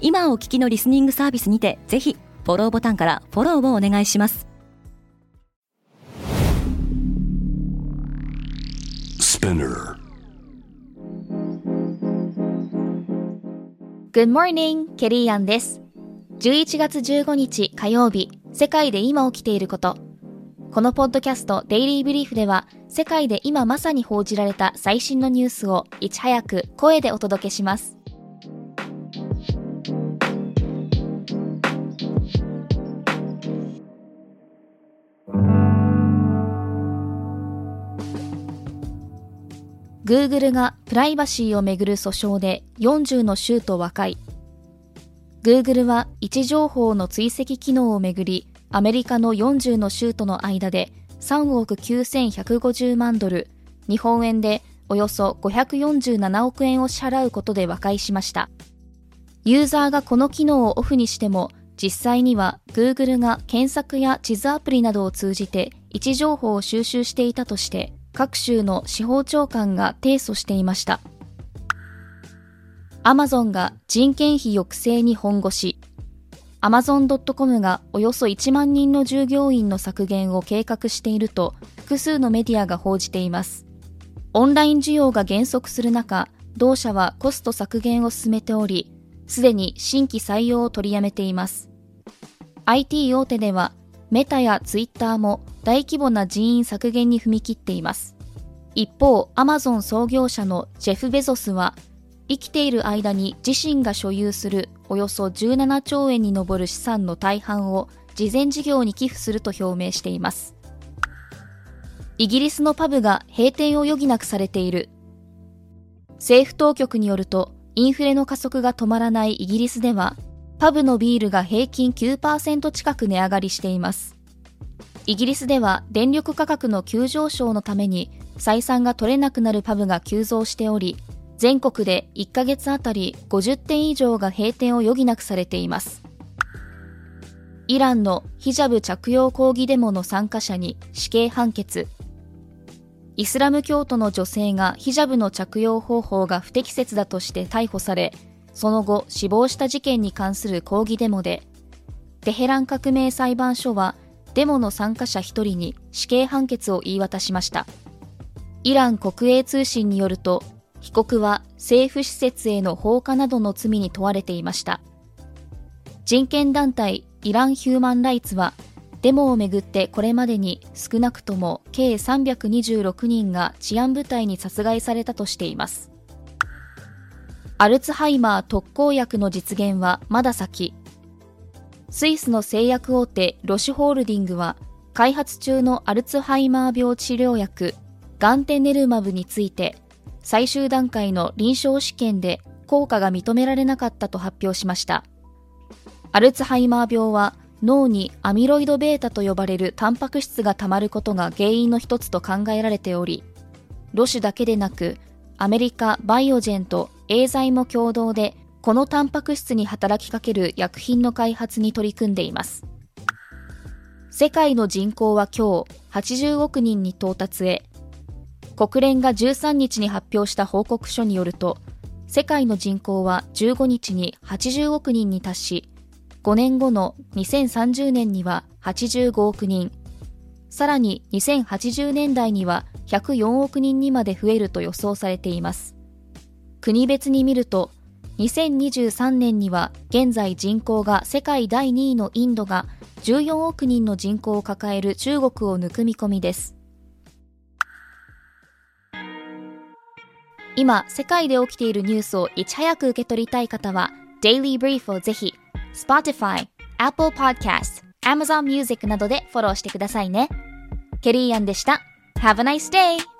今お聞きのリスニングサービスにてぜひフォローボタンからフォローをお願いします Good morning, ケリーアンです。11月15日火曜日、世界で今起きていること。このポッドキャストデイリーブリーフでは、世界で今まさに報じられた最新のニュースをいち早く声でお届けします。Google がプライバシーをめぐる訴訟で40の州と和解。Google は位置情報の追跡機能をめぐり、アメリカの40の州との間で3億9150万ドル、日本円でおよそ547億円を支払うことで和解しました。ユーザーがこの機能をオフにしても、実際には Google が検索や地図アプリなどを通じて位置情報を収集していたとして各州の司法長官が提訴していました。アマゾンが人件費抑制に本腰。アマゾン .com がおよそ1万人の従業員の削減を計画していると複数のメディアが報じています。オンライン需要が減速する中、同社はコスト削減を進めており、すでに新規採用を取りやめています。IT 大手ではメタやツイッターも大規模な人員削減に踏み切っています。一方、アマゾン創業者のジェフ・ベゾスは、生きている間に自身が所有するおよそ17兆円に上る資産の大半を慈善事業に寄付すると表明しています。イギリスのパブが閉店を余儀なくされている。政府当局によると、インフレの加速が止まらないイギリスでは、パブのビールが平均9%近く値上がりしています。イギリスでは電力価格の急上昇のために採算が取れなくなるパブが急増しており、全国で1ヶ月あたり50店以上が閉店を余儀なくされています。イランのヒジャブ着用抗議デモの参加者に死刑判決。イスラム教徒の女性がヒジャブの着用方法が不適切だとして逮捕され、その後死亡した事件に関する抗議デモで、テヘラン革命裁判所はデモの参加者1人に死刑判決を言い渡しました。イラン国営通信によると、被告は政府施設への放火などの罪に問われていました。人権団体イラン・ヒューマン・ライツは、デモをめぐってこれまでに少なくとも計326人が治安部隊に殺害されたとしています。アルツハイマー特効薬の実現はまだ先。スイスの製薬大手ロシュホールディングは、開発中のアルツハイマー病治療薬ガンテネルマブについて、最終段階の臨床試験で効果が認められなかったと発表しました。アルツハイマー病は脳にアミロイド β と呼ばれるタンパク質が溜まることが原因の一つと考えられており、ロシュだけでなく、アメリカバイオジェンとエーザイも共同でこのタンパク質に働きかける薬品の開発に取り組んでいます。世界の人口は今日80億人に到達へ。国連が13日に発表した報告書によると、世界の人口は15日に80億人に達し、5年後の2030年には85億人、さらに2080年代には104億人にまで増えると予想されています。国別に見ると、2023年には現在人口が世界第2位のインドが14億人の人口を抱える中国を抜く見込みです。今、世界で起きているニュースをいち早く受け取りたい方は、Daily Brief をぜひ、Spotify、Apple Podcast、Amazon Music などでフォローしてくださいね。ケリーアンでした。Have a nice day!